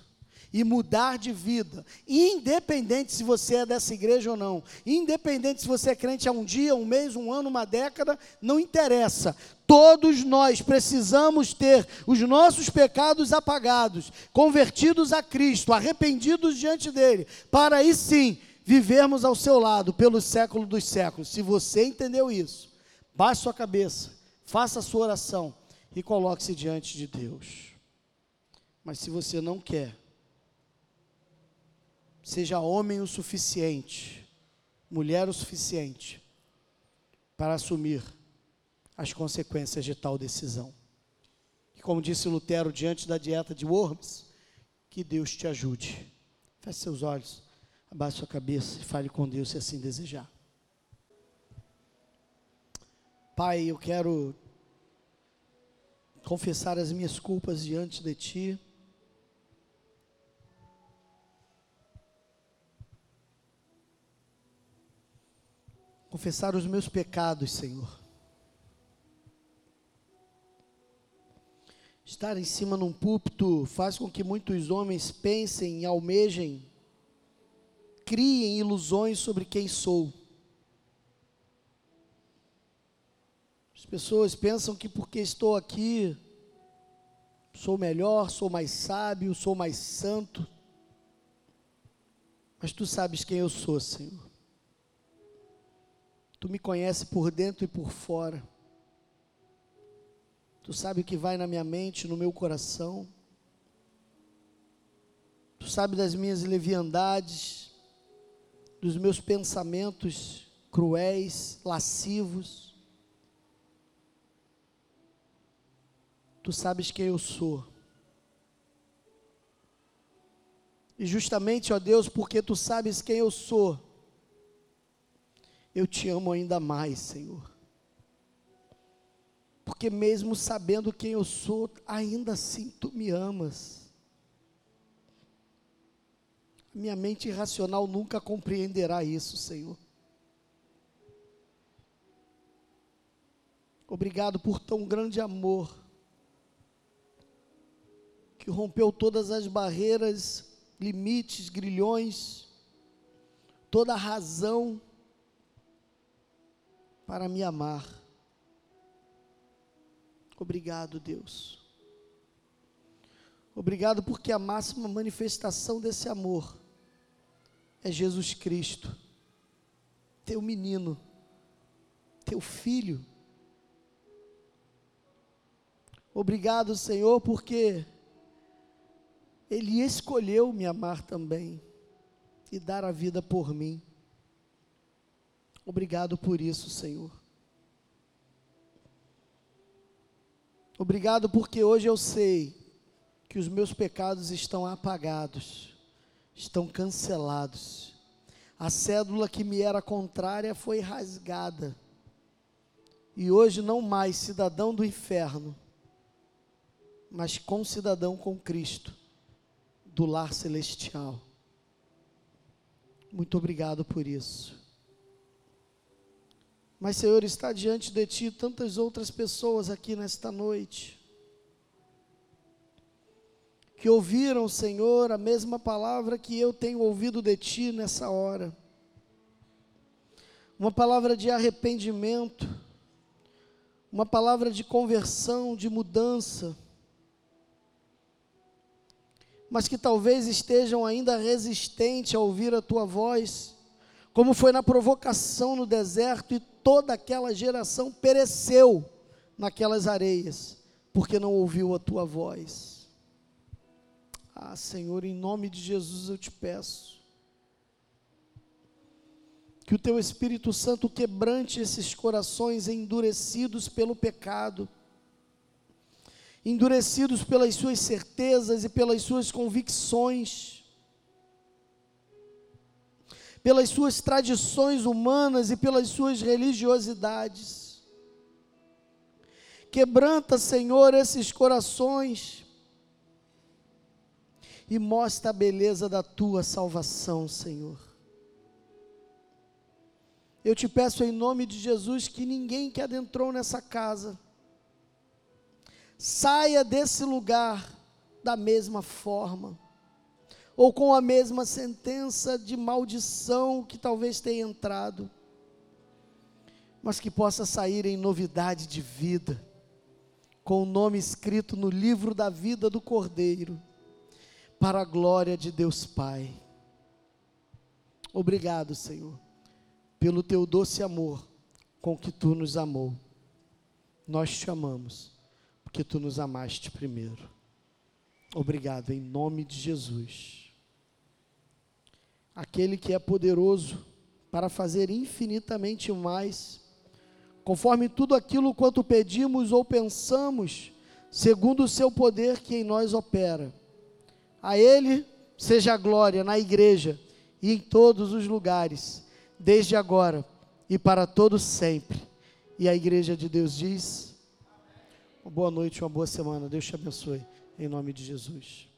e mudar de vida, independente se você é dessa igreja ou não, independente se você é crente há um dia, um mês, um ano, uma década, não interessa. Todos nós precisamos ter os nossos pecados apagados, convertidos a Cristo, arrependidos diante dele, para aí sim vivermos ao seu lado pelo século dos séculos. Se você entendeu isso, baixe sua cabeça, faça a sua oração e coloque-se diante de Deus. Mas se você não quer, seja homem o suficiente, mulher o suficiente, para assumir as consequências de tal decisão. E como disse Lutero diante da dieta de Worms, que Deus te ajude. Feche seus olhos, abaixe sua cabeça e fale com Deus se assim desejar. Pai, eu quero confessar as minhas culpas diante de Ti. Confessar os meus pecados, Senhor. Estar em cima num púlpito faz com que muitos homens pensem, almejem, criem ilusões sobre quem sou. As pessoas pensam que porque estou aqui, sou melhor, sou mais sábio, sou mais santo. Mas tu sabes quem eu sou, Senhor. Tu me conhece por dentro e por fora. Tu sabe o que vai na minha mente, no meu coração. Tu sabe das minhas leviandades, dos meus pensamentos cruéis, lascivos. Tu sabes quem eu sou. E justamente, ó Deus, porque tu sabes quem eu sou, eu te amo ainda mais, Senhor. Porque mesmo sabendo quem eu sou, ainda assim tu me amas. Minha mente irracional nunca compreenderá isso, Senhor. Obrigado por tão grande amor, que rompeu todas as barreiras, limites, grilhões, toda a razão para me amar. Obrigado, Deus. Obrigado porque a máxima manifestação desse amor é Jesus Cristo, teu menino, teu filho. Obrigado, Senhor, porque Ele escolheu me amar também e dar a vida por mim. Obrigado por isso, Senhor. Obrigado porque hoje eu sei que os meus pecados estão apagados, estão cancelados. A cédula que me era contrária foi rasgada. E hoje não mais cidadão do inferno, mas concidadão com Cristo, do lar celestial. Muito obrigado por isso. Mas, Senhor, está diante de Ti tantas outras pessoas aqui nesta noite, que ouviram, Senhor, a mesma palavra que eu tenho ouvido de Ti nessa hora. Uma palavra de arrependimento, uma palavra de conversão, de mudança, mas que talvez estejam ainda resistentes a ouvir a tua voz, como foi na provocação no deserto, e toda aquela geração pereceu naquelas areias, porque não ouviu a tua voz. Ah, Senhor, em nome de Jesus eu te peço, que o teu Espírito Santo quebrante esses corações endurecidos pelo pecado, endurecidos pelas suas certezas e pelas suas convicções, pelas suas tradições humanas e pelas suas religiosidades. Quebranta, Senhor, esses corações e mostra a beleza da tua salvação, Senhor. Eu te peço em nome de Jesus que ninguém que adentrou nessa casa, saia desse lugar da mesma forma, ou com a mesma sentença de maldição que talvez tenha entrado, mas que possa sair em novidade de vida, com o nome escrito no livro da vida do Cordeiro, para a glória de Deus Pai. Obrigado, Senhor, pelo teu doce amor com que tu nos amou. Nós te amamos porque tu nos amaste primeiro. Obrigado, em nome de Jesus. Aquele que é poderoso para fazer infinitamente mais, conforme tudo aquilo quanto pedimos ou pensamos, segundo o seu poder que em nós opera. A Ele seja a glória na igreja e em todos os lugares, desde agora e para todos sempre. E a igreja de Deus diz: uma boa noite, uma boa semana. Deus te abençoe. Em nome de Jesus.